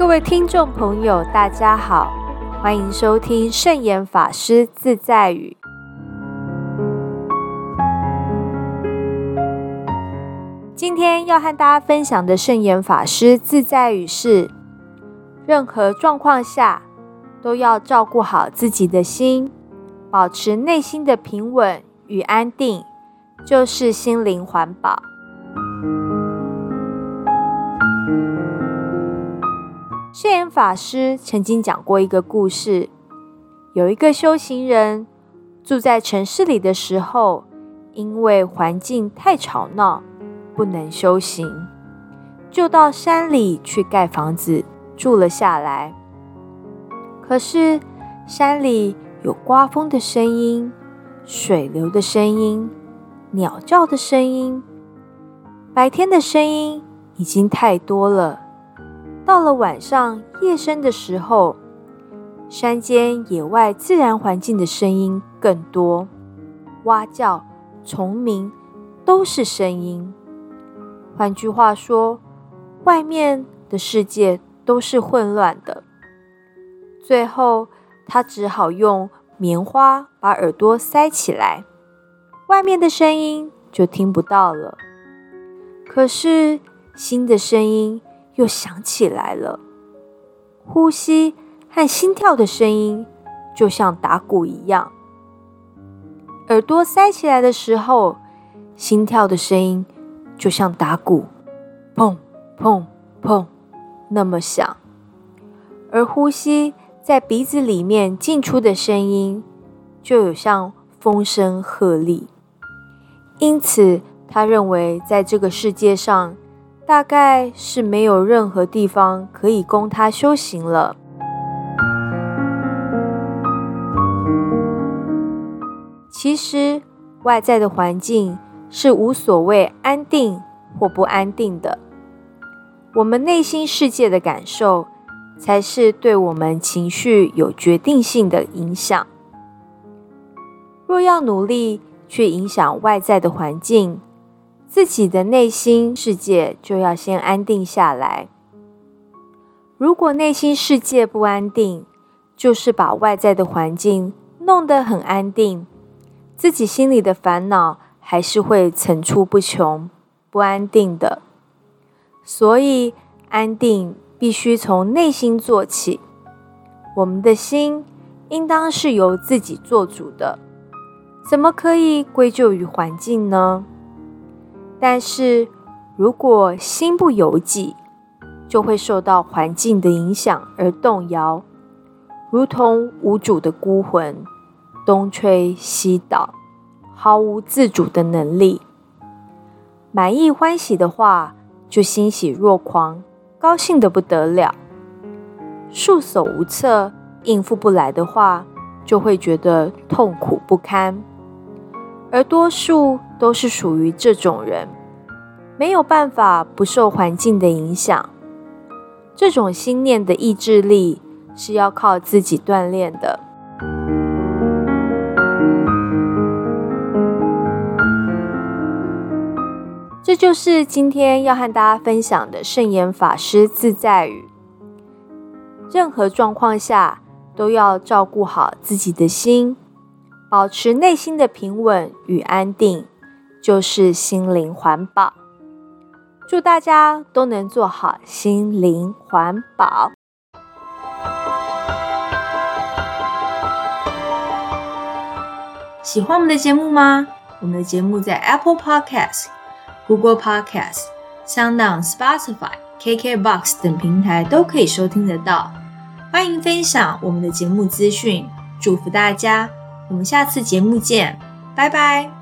各位听众朋友，大家好，欢迎收听圣严法师自在语。今天要和大家分享的圣严法师自在语是：任何状况下都要照顾好自己的心，保持内心的平稳与安定，就是心灵环保。圣严法师曾经讲过一个故事，有一个修行人住在城市里的时候，因为环境太吵闹。不能修行，就到山里去盖房子住了下来。可是山里有刮风的声音、水流的声音、鸟叫的声音，白天的声音已经太多了。到了晚上夜深的时候，山间野外自然环境的声音更多，蛙叫、虫鸣都是声音。换句话说，外面的世界都是混乱的。最后，他只好用棉花把耳朵塞起来，外面的声音就听不到了。可是，新的声音又响起来了，呼吸和心跳的声音就像打鼓一样。耳朵塞起来的时候，心跳的声音。就像打鼓，砰砰砰，那么响；而呼吸在鼻子里面进出的声音，就有像风声鹤唳。因此，他认为在这个世界上，大概是没有任何地方可以供他修行了。其实，外在的环境。是无所谓安定或不安定的，我们内心世界的感受，才是对我们情绪有决定性的影响。若要努力去影响外在的环境，自己的内心世界就要先安定下来。如果内心世界不安定，就是把外在的环境弄得很安定，自己心里的烦恼。还是会层出不穷、不安定的，所以安定必须从内心做起。我们的心应当是由自己做主的，怎么可以归咎于环境呢？但是如果心不由己，就会受到环境的影响而动摇，如同无主的孤魂，东吹西倒。毫无自主的能力，满意欢喜的话，就欣喜若狂，高兴的不得了；束手无策，应付不来的话，就会觉得痛苦不堪。而多数都是属于这种人，没有办法不受环境的影响。这种心念的意志力是要靠自己锻炼的。这就是今天要和大家分享的圣严法师自在语。任何状况下都要照顾好自己的心，保持内心的平稳与安定，就是心灵环保。祝大家都能做好心灵环保。喜欢我们的节目吗？我们的节目在 Apple Podcast。Google Podcast、SoundOn、Spotify、KKBox 等平台都可以收听得到。欢迎分享我们的节目资讯，祝福大家！我们下次节目见，拜拜。